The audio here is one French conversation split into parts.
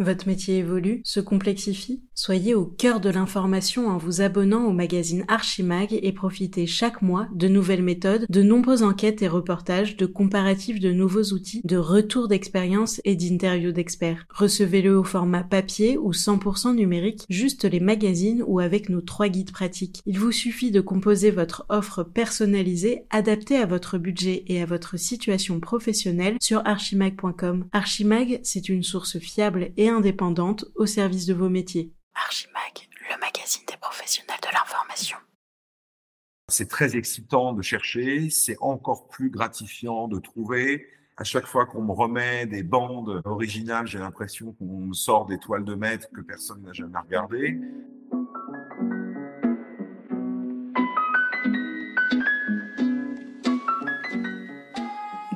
Votre métier évolue, se complexifie Soyez au cœur de l'information en vous abonnant au magazine Archimag et profitez chaque mois de nouvelles méthodes, de nombreuses enquêtes et reportages, de comparatifs de nouveaux outils, de retours d'expérience et d'interviews d'experts. Recevez-le au format papier ou 100% numérique, juste les magazines ou avec nos trois guides pratiques. Il vous suffit de composer votre offre personnalisée, adaptée à votre budget et à votre situation professionnelle sur archimag.com. Archimag, c'est une source fiable et indépendante au service de vos métiers. Archimag, le magazine des professionnels de l'information. C'est très excitant de chercher, c'est encore plus gratifiant de trouver. À chaque fois qu'on me remet des bandes originales, j'ai l'impression qu'on me sort des toiles de maître que personne n'a jamais regardées.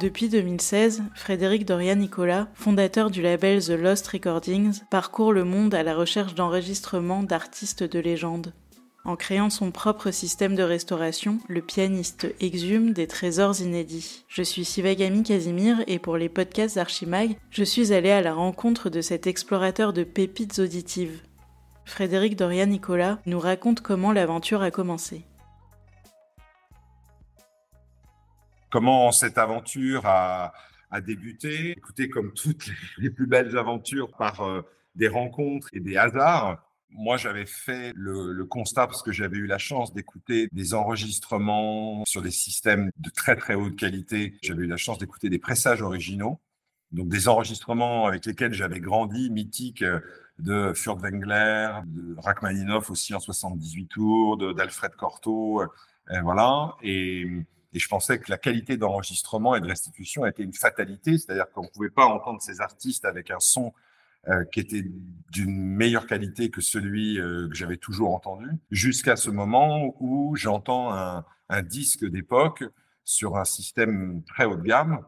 Depuis 2016, Frédéric Dorian-Nicolas, fondateur du label The Lost Recordings, parcourt le monde à la recherche d'enregistrements d'artistes de légende. En créant son propre système de restauration, le pianiste exhume des trésors inédits. Je suis Sivagami Casimir et pour les podcasts Archimag, je suis allé à la rencontre de cet explorateur de pépites auditives. Frédéric Dorian-Nicolas nous raconte comment l'aventure a commencé. Comment cette aventure a, débuté. Écoutez, comme toutes les, plus belles aventures, par euh, des rencontres et des hasards. Moi, j'avais fait le, constat parce que j'avais eu la chance d'écouter des enregistrements sur des systèmes de très très haute qualité. J'avais eu la chance d'écouter des pressages originaux, donc des enregistrements avec lesquels j'avais grandi, mythiques euh, de Furtwängler, de Rachmaninoff aussi en 78 tours, d'Alfred Cortot, euh, voilà. Et et je pensais que la qualité d'enregistrement et de restitution était une fatalité, c'est-à-dire qu'on ne pouvait pas entendre ces artistes avec un son euh, qui était d'une meilleure qualité que celui euh, que j'avais toujours entendu, jusqu'à ce moment où j'entends un, disque d'époque sur un système très haut de gamme,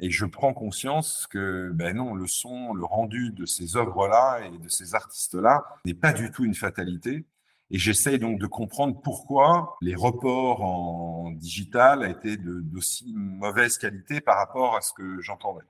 et je prends conscience que ben non, le son, le rendu de ces œuvres-là et de ces artistes-là n'est pas du tout une fatalité, et j'essaye donc de comprendre pourquoi les reports en digital étaient d'aussi mauvaise qualité par rapport à ce que j'entendais.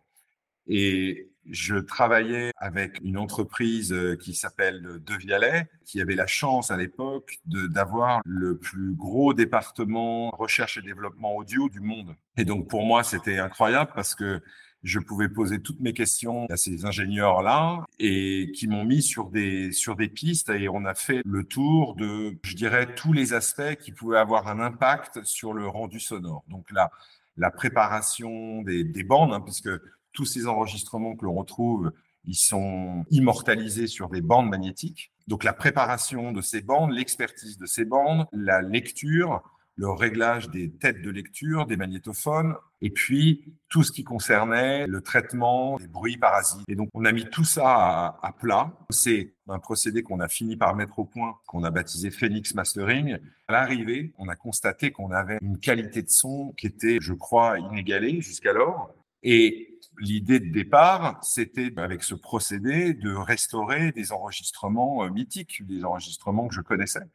Et je travaillais avec une entreprise qui s'appelle De Vialet, qui avait la chance à l'époque d'avoir le plus gros département recherche et développement audio du monde. Et donc pour moi, c'était incroyable parce que je pouvais poser toutes mes questions à ces ingénieurs-là et qui m'ont mis sur des, sur des pistes et on a fait le tour de, je dirais, tous les aspects qui pouvaient avoir un impact sur le rendu sonore. Donc là, la préparation des, des bandes, hein, puisque tous ces enregistrements que l'on retrouve, ils sont immortalisés sur des bandes magnétiques. Donc la préparation de ces bandes, l'expertise de ces bandes, la lecture, le réglage des têtes de lecture, des magnétophones, et puis tout ce qui concernait le traitement des bruits parasites. Et donc, on a mis tout ça à, plat. C'est un procédé qu'on a fini par mettre au point, qu'on a baptisé Phoenix Mastering. À l'arrivée, on a constaté qu'on avait une qualité de son qui était, je crois, inégalée jusqu'alors. Et l'idée de départ, c'était avec ce procédé de restaurer des enregistrements euh, mythiques, des enregistrements que je connaissais.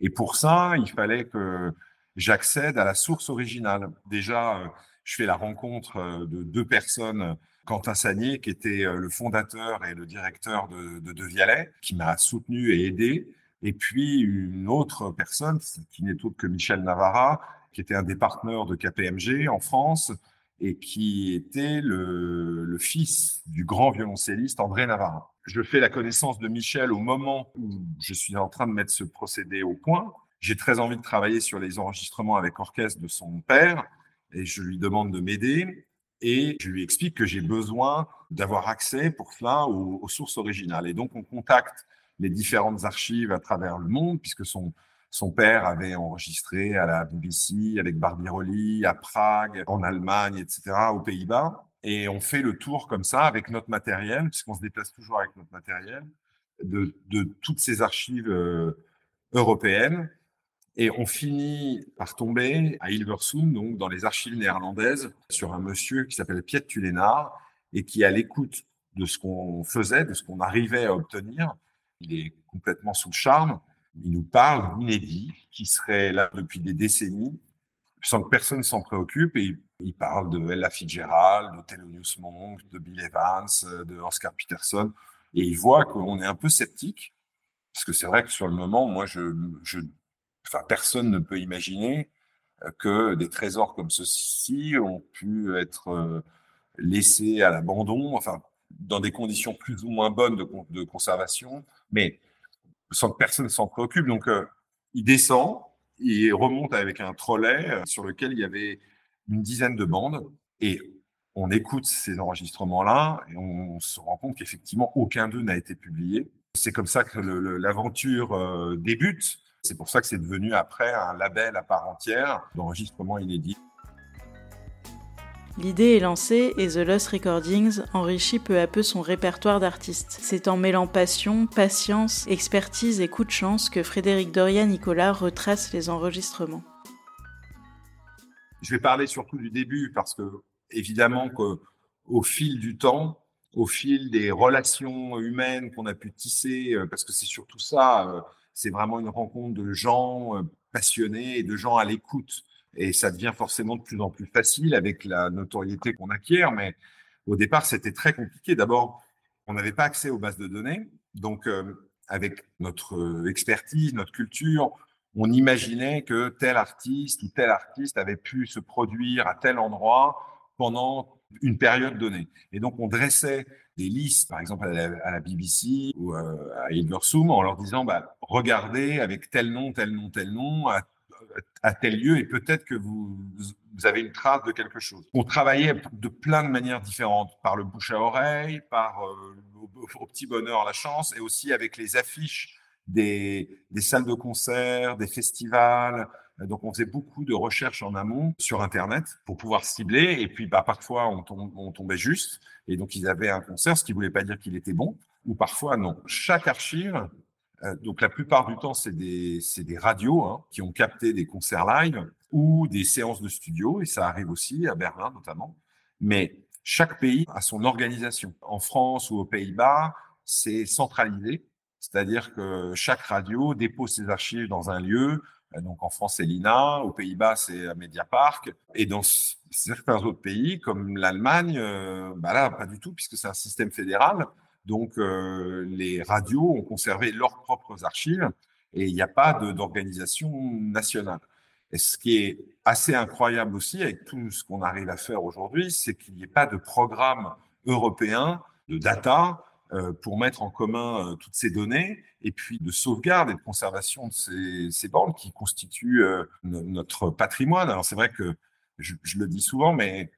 Et pour ça, il fallait que j'accède à la source originale. Déjà, euh, je fais la rencontre euh, de deux personnes. Quentin Sagnier, qui était euh, le fondateur et le directeur de De, de Vialet, qui m'a soutenu et aidé. Et puis une autre personne, qui n'est autre que Michel Navarra, qui était un des partenaires de KPMG en France et qui était le, le fils du grand violoncelliste André Navarra. Je fais la connaissance de Michel au moment où je suis en train de mettre ce procédé au point. J'ai très envie de travailler sur les enregistrements avec orchestre de son père et je lui demande de m'aider et je lui explique que j'ai besoin d'avoir accès pour cela aux, sources originales. Et donc, on contacte les différentes archives à travers le monde, puisque son, son père avait enregistré à la BBC, avec Barbirolli, à Prague, en Allemagne, etc., aux Pays-Bas. Et on fait le tour comme ça avec notre matériel, puisqu'on se déplace toujours avec notre matériel, de, de toutes ces archives euh, européennes. Et on finit par tomber à Hilversum, donc dans les archives néerlandaises, sur un monsieur qui s'appelle Piet Tulénard et qui, à l'écoute de ce qu'on faisait, de ce qu'on arrivait à obtenir, il est complètement sous le charme. Il nous parle d'inédit qui serait là depuis des décennies, sans que personne s'en préoccupe. Et il parle de Ella Fitzgerald, de Thelonious Monk, de Bill Evans, de Oscar Peterson. et ils voient qu'on est un peu sceptique, parce que c'est vrai que sur le moment, moi, je, je, enfin, personne ne peut imaginer que des trésors comme ceux-ci ont pu être euh, laissés à l'abandon, enfin, dans des conditions plus ou moins bonnes de, conservation, mais sans que personne s'en préoccupe. Donc, euh, il descend, il remonte avec un trolley euh, sur lequel il y avait une dizaine de bandes et on écoute ces enregistrements-là et on se rend compte qu'effectivement aucun d'eux n'a été publié. C'est comme ça que l'aventure débute. C'est pour ça que c'est devenu après un label à part entière d'enregistrement inédit. L'idée est lancée et The Lost Recordings enrichit peu à peu son répertoire d'artistes. C'est en mêlant passion, patience, expertise et coup de chance que Frédéric Doria Nicolas retrace les enregistrements. Je vais parler surtout du début parce que évidemment qu'au fil du temps, au fil des relations humaines qu'on a pu tisser, euh, parce que c'est surtout ça, euh, c'est vraiment une rencontre de gens euh, passionnés et de gens à l'écoute. Et ça devient forcément de plus en plus facile avec la notoriété qu'on acquiert. Mais au départ, c'était très compliqué. D'abord, on n'avait pas accès aux bases de données. Donc, euh, avec notre euh, expertise, notre culture, on imaginait que tel artiste ou tel artiste avait pu se produire à tel endroit pendant une période donnée. Et donc, on dressait des listes, par exemple à la, BBC ou euh, à Hilversum, en leur disant, bah, regardez avec tel nom, tel nom, tel nom, à, tel lieu, et peut-être que vous, avez une trace de quelque chose. On travaillait de plein de manières différentes, par le bouche à oreille, par euh, au, petit bonheur, la chance, et aussi avec les affiches des, des salles de concert, des festivals, donc, on faisait beaucoup de recherches en amont sur Internet pour pouvoir cibler. Et puis, bah, parfois, on, tombait juste. Et donc, ils avaient un concert, ce qui ne voulait pas dire qu'il était bon. Ou parfois, non. Chaque archive, euh, donc la plupart du temps, c'est des, radios hein, qui ont capté des concerts live ou des séances de studio. Et ça arrive aussi à Berlin, notamment. Mais chaque pays a son organisation. En France ou aux Pays-Bas, c'est centralisé. C'est-à-dire que chaque radio dépose ses archives dans un lieu, donc en France, c'est l'INA, aux Pays-Bas, c'est Mediapark. Et dans certains autres pays, comme l'Allemagne, euh, bah là, pas du tout, puisque c'est un système fédéral. Donc euh, les radios ont conservé leurs propres archives et il n'y a pas d'organisation nationale. Et ce qui est assez incroyable aussi avec tout ce qu'on arrive à faire aujourd'hui, c'est qu'il n'y ait pas de programme européen de data euh, pour mettre en commun euh, toutes ces données et puis de sauvegarde et de conservation de ces, ces bandes qui constituent euh, notre patrimoine. Alors c'est vrai que je, le dis souvent, mais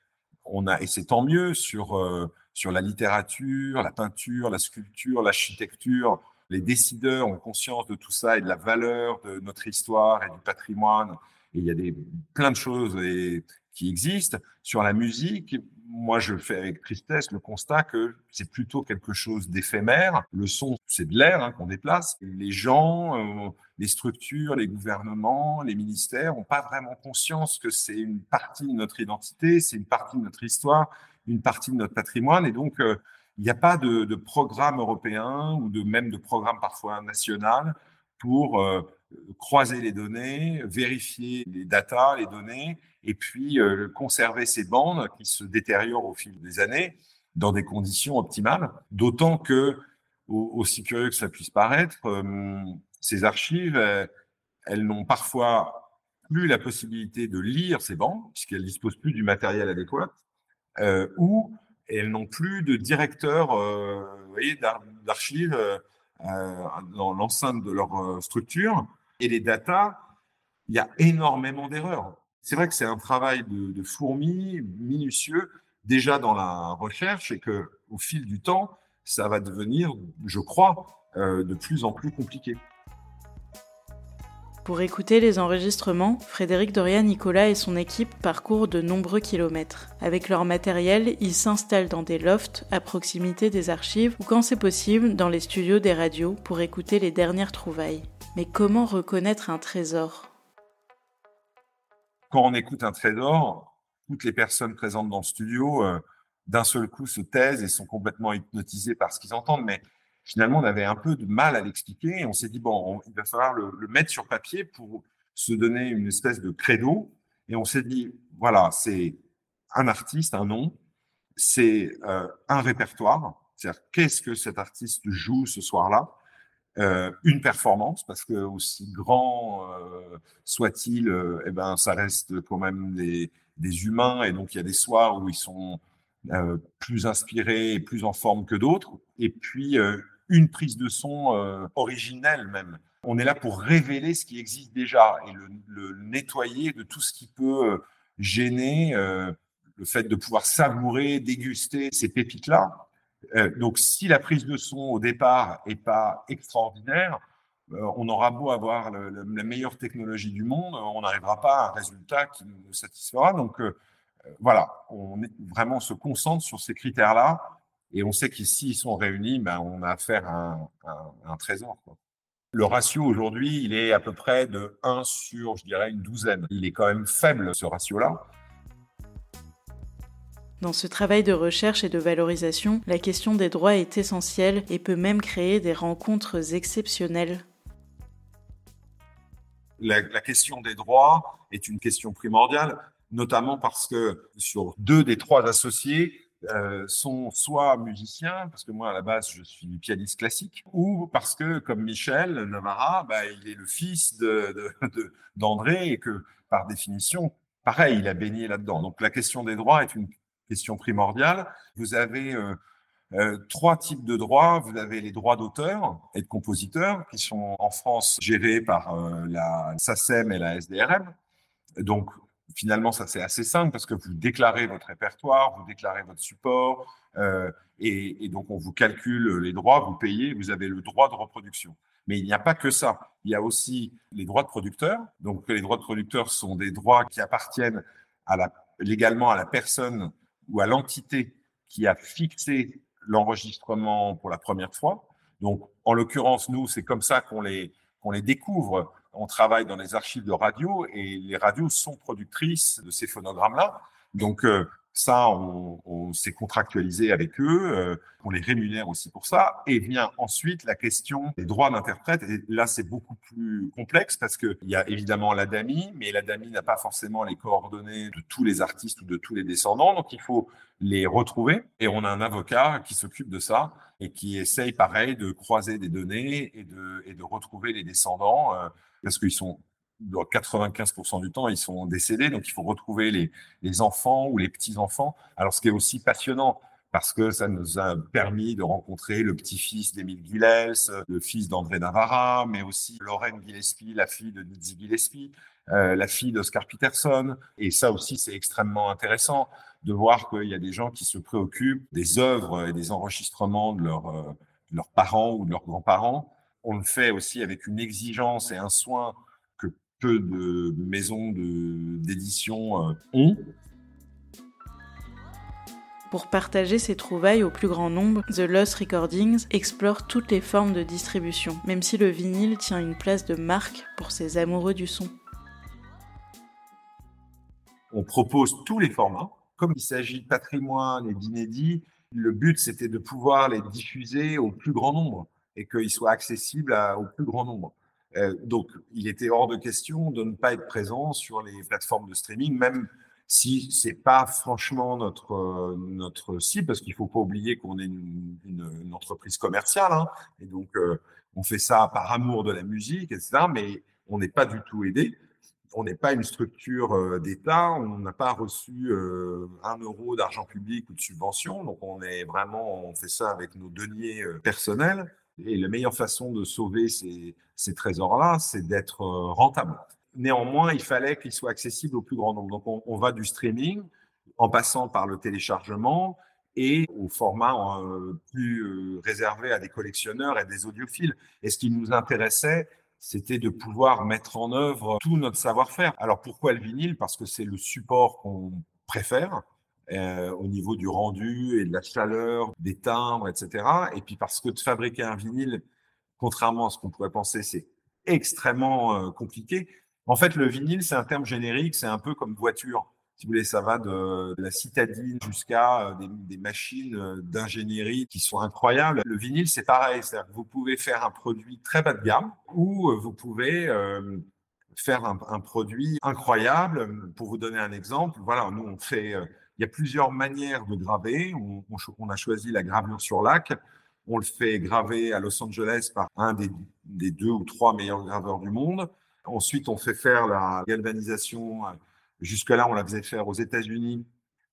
on a, et c'est tant mieux, sur, sur la littérature, la peinture, la sculpture, l'architecture, les décideurs ont conscience de tout ça et de la valeur de notre histoire et du patrimoine. Et il y a des, plein de choses et, qui existent. Sur la musique, moi, je fais avec tristesse le constat que c'est plutôt quelque chose d'éphémère. Le son, c'est de l'air hein, qu'on déplace. Les gens, euh, les structures, les gouvernements, les ministères n'ont pas vraiment conscience que c'est une partie de notre identité, c'est une partie de notre histoire, une partie de notre patrimoine. Et donc, euh, il n'y a pas de, programme européen ou même de programme parfois national pour euh, croiser les données, vérifier les datas, les données, et puis euh, conserver ces bandes qui se détériorent au fil des années dans des conditions optimales. D'autant que, aussi curieux que ça puisse paraître, euh, ces archives, elles n'ont parfois plus la possibilité de lire ces bandes, puisqu'elles disposent plus du matériel adéquat, euh, ou elles n'ont plus de directeur d'archives dans l'enceinte de leur structure et les datas, il y a énormément d'erreurs. C'est vrai que c'est un travail de, fourmi, minutieux, déjà dans la recherche, et que au fil du temps, ça va devenir, je crois, euh, de plus en plus compliqué. Pour écouter les enregistrements, Frédéric Doria Nicolas et son équipe parcourent de nombreux kilomètres. Avec leur matériel, ils s'installent dans des lofts à proximité des archives ou quand c'est possible dans les studios des radios pour écouter les dernières trouvailles. Mais comment reconnaître un trésor? Quand on écoute un trésor, toutes les personnes présentes dans le studio, euh, d'un seul coup, se taisent et sont complètement hypnotisées par ce qu'ils entendent. Mais finalement, on avait un peu de mal à l'expliquer on s'est dit, bon, il va falloir le, mettre sur papier pour se donner une espèce de credo. Et on s'est dit, voilà, c'est un artiste, un nom, c'est euh, un répertoire, C'est-à-dire, qu'est-ce que cet artiste joue ce soir-là? Euh, Une performance, parce que aussi grand euh, soit-il, euh, eh ben, ça reste quand même des, des, humains, et donc il y a des soirs où ils sont euh, plus inspirés et plus en forme que d'autres. Et puis, euh, une prise de son originelle même. On est là pour révéler ce qui existe déjà et le, le nettoyer de tout ce qui peut gêner le fait de pouvoir savourer, déguster ces pépites-là. Euh, donc, si la prise de son au départ est pas extraordinaire, euh, on aura beau avoir la meilleure technologie du monde, on n'arrivera pas à un résultat qui nous satisfera. Donc, euh, voilà, on vraiment se concentre sur ces critères-là et on sait qu'ici, ils sont réunis, ben, on a affaire à un, un trésor. Le ratio aujourd'hui, il est à peu près de 1 sur, je dirais, une douzaine. Il est quand même faible, ce ratio-là. Dans ce travail de recherche et de valorisation, la question des droits est essentielle et peut même créer des rencontres exceptionnelles. La, question des droits est une question primordiale, notamment parce que sur deux des trois associés euh, sont soit musiciens, parce que moi à la base je suis pianiste classique, ou parce que comme Michel Navarra, bah, il est le fils d'André et que par définition, pareil, il a baigné là-dedans. Donc la question des droits est une question primordiale. Vous avez euh, euh, trois types de droits. Vous avez les droits d'auteur et de compositeur qui sont en France gérés par euh, la SACEM et la SDRM. Donc, finalement, ça c'est assez simple parce que vous déclarez votre répertoire, vous déclarez votre support et, donc on vous calcule les droits, vous payez, vous avez le droit de reproduction. Mais il n'y a pas que ça. Il y a aussi les droits de producteur. Donc, les droits de producteur sont des droits qui appartiennent légalement à la personne ou à l'entité qui a fixé l'enregistrement pour la première fois. Donc, en l'occurrence, nous, c'est comme ça qu'on les, qu'on les découvre. On travaille dans les archives de radio et les radios sont productrices de ces phonogrammes-là. Donc, euh, ça, on, s'est contractualisé avec eux, euh, on les rémunère aussi pour ça. Et vient ensuite la question des droits d'interprète. Et là, c'est beaucoup plus complexe parce qu'il y a évidemment l'ADAMI, mais l'ADAMI n'a pas forcément les coordonnées de tous les artistes ou de tous les descendants. Donc, il faut les retrouver. Et on a un avocat qui s'occupe de ça et qui essaye, pareil, de croiser des données et de, et de retrouver les descendants euh, parce qu'ils sont dans 95% du temps, ils sont décédés. Donc, il faut retrouver les, enfants ou les petits-enfants. Alors, ce qui est aussi passionnant, parce que ça nous a permis de rencontrer le petit-fils d'Émile Guilels, le fils d'André Navarra, mais aussi Lorraine Gillespie, la fille de Nizzy Gillespie, euh, la fille d'Oscar Peterson. Et ça aussi, c'est extrêmement intéressant de voir qu'il y a des gens qui se préoccupent des œuvres et des enregistrements de, leur, euh, de leurs parents ou de leurs grands-parents. On le fait aussi avec une exigence et un soin de maisons d'édition euh, ont. Pour partager ses trouvailles au plus grand nombre, The Lost Recordings explore toutes les formes de distribution, même si le vinyle tient une place de marque pour ses amoureux du son. On propose tous les formats. Comme il s'agit de patrimoine et d'inédits, le but c'était de pouvoir les diffuser au plus grand nombre et qu'ils soient accessibles au plus grand nombre. Euh, donc, il était hors de question de ne pas être présent sur les plateformes de streaming, même si c'est pas franchement notre euh, notre cible, parce qu'il faut pas oublier qu'on est une, une, entreprise commerciale, hein, et donc euh, on fait ça par amour de la musique, etc. Mais on n'est pas du tout aidé. On n'est pas une structure d'État, on n'a pas reçu un euro d'argent public ou de subvention, donc on est vraiment, on fait ça avec nos deniers personnels. Et la meilleure façon de sauver ces, ces trésors-là, c'est d'être euh, rentable. Néanmoins, il fallait qu'ils soient accessibles au plus grand nombre. Donc, on, va du streaming en passant par le téléchargement et au format euh, plus euh, réservé à des collectionneurs et des audiophiles. Et ce qui nous intéressait, c'était de pouvoir mettre en œuvre tout notre savoir-faire. Alors pourquoi le vinyle? Parce que c'est le support qu'on préfère. Euh, au niveau du rendu et de la chaleur, des timbres, etc. Et puis parce que de fabriquer un vinyle, contrairement à ce qu'on pourrait penser, c'est extrêmement euh, compliqué. En fait, le vinyle, c'est un terme générique, c'est un peu comme voiture. Si vous voulez, ça va de, la citadine jusqu'à euh, des, machines d'ingénierie qui sont incroyables. Le vinyle, c'est pareil, c'est-à-dire que vous pouvez faire un produit très bas de gamme ou vous pouvez faire un, un, produit incroyable. Pour vous donner un exemple, voilà, nous on fait il y a plusieurs manières de graver. On, a choisi la gravure sur lac. On le fait graver à Los Angeles par un des, des deux ou trois meilleurs graveurs du monde. Ensuite, on fait faire la galvanisation. Jusque-là, on la faisait faire aux États-Unis.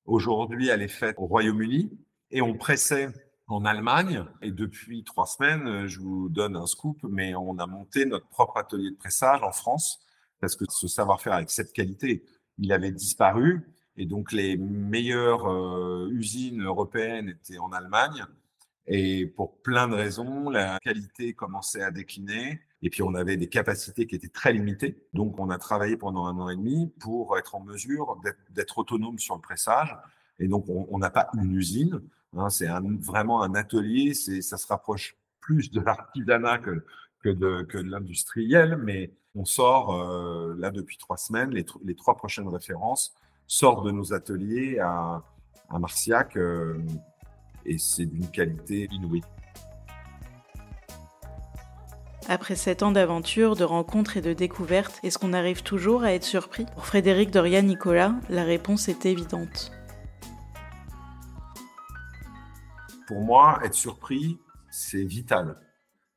Aujourd'hui, elle est faite au Royaume-Uni. Et on pressait en Allemagne. Et depuis trois semaines, je vous donne un scoop, mais on a monté notre propre atelier de pressage en France parce que ce savoir-faire avec cette qualité, il avait disparu. Et donc, les meilleures euh, usines européennes étaient en Allemagne. Et pour plein de raisons, la qualité commençait à décliner. Et puis, on avait des capacités qui étaient très limitées. Donc, on a travaillé pendant un an et demi pour être en mesure d'être autonome sur le pressage. Et donc, on n'a pas une usine. Hein, c'est vraiment un atelier. Ça se rapproche plus de l'artisanat que, que de, l'industriel. Mais on sort, euh, là, depuis trois semaines, les, trois prochaines références sortent de nos ateliers à, à Marciac. Euh, et c'est d'une qualité inouïe. Après sept ans d'aventure, de rencontres et de découvertes, est-ce qu'on arrive toujours à être surpris? Pour Frédéric Dorian Nicolas, la réponse est évidente. Pour moi, être surpris, c'est vital.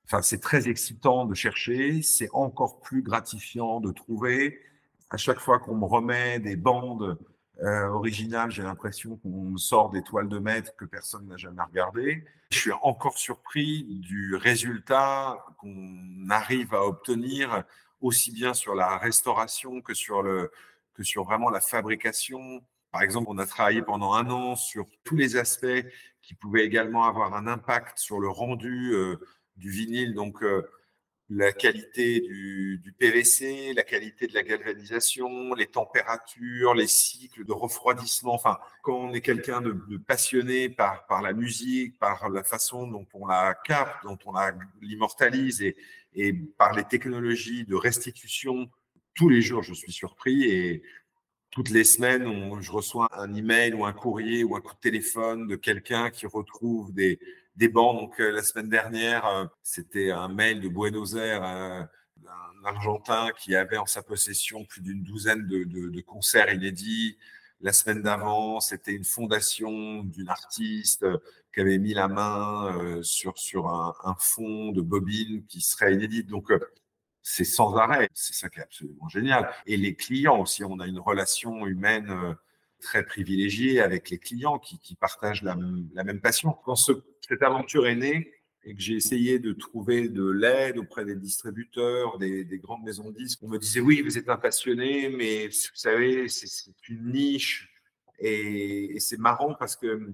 Enfin, c'est très excitant de chercher, c'est encore plus gratifiant de trouver. À chaque fois qu'on me remet des bandes euh, originales, j'ai l'impression qu'on me sort des toiles de maître que personne n'a jamais regardées. Je suis encore surpris du résultat qu'on arrive à obtenir aussi bien sur la restauration que sur le que sur vraiment la fabrication. Par exemple, on a travaillé pendant un an sur tous les aspects qui pouvaient également avoir un impact sur le rendu euh, du vinyle, donc euh, la qualité du, du, PVC, la qualité de la galvanisation, les températures, les cycles de refroidissement. Enfin, quand on est quelqu'un de, de, passionné par, par la musique, par la façon dont on la capte, dont on l'immortalise et, et par les technologies de restitution, tous les jours, je suis surpris et toutes les semaines, on, je reçois un email ou un courrier ou un coup de téléphone de quelqu'un qui retrouve des, des bancs. Donc, euh, la semaine dernière, euh, c'était un mail de Buenos Aires, euh, un Argentin qui avait en sa possession plus d'une douzaine de, concerts inédits. La semaine d'avant, c'était une fondation d'une artiste qui avait mis la main sur, sur un, un fond de bobine qui serait inédite. Donc, c'est sans arrêt. C'est ça qui est absolument génial. Et les clients aussi, on a une relation humaine très privilégiée avec les clients qui, qui partagent la, la, même passion. Quand ce, cette aventure est née et que j'ai essayé de trouver de l'aide auprès des distributeurs, des, des, grandes maisons de disques, on me disait oui, vous êtes un passionné, mais vous savez, c'est une niche. Et, et c'est marrant parce que,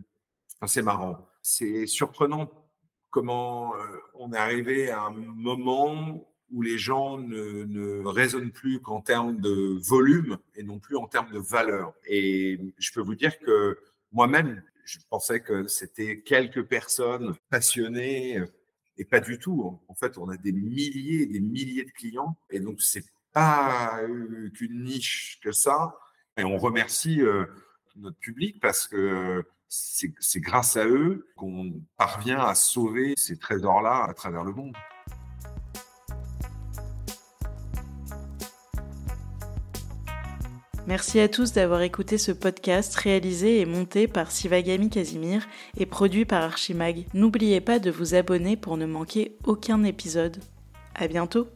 enfin, c'est marrant, c'est surprenant comment euh, on est arrivé à un moment où les gens ne, ne raisonnent plus qu'en termes de volume et non plus en termes de valeur. Et je peux vous dire que moi-même, je pensais que c'était quelques personnes passionnées et pas du tout. En fait, on a des milliers et des milliers de clients et donc c'est pas qu'une niche que ça. Et on remercie euh, notre public parce que c'est grâce à eux qu'on parvient à sauver ces trésors-là à travers le monde. Merci à tous d'avoir écouté ce podcast réalisé et monté par Sivagami Casimir et produit par Archimag. N'oubliez pas de vous abonner pour ne manquer aucun épisode. À bientôt!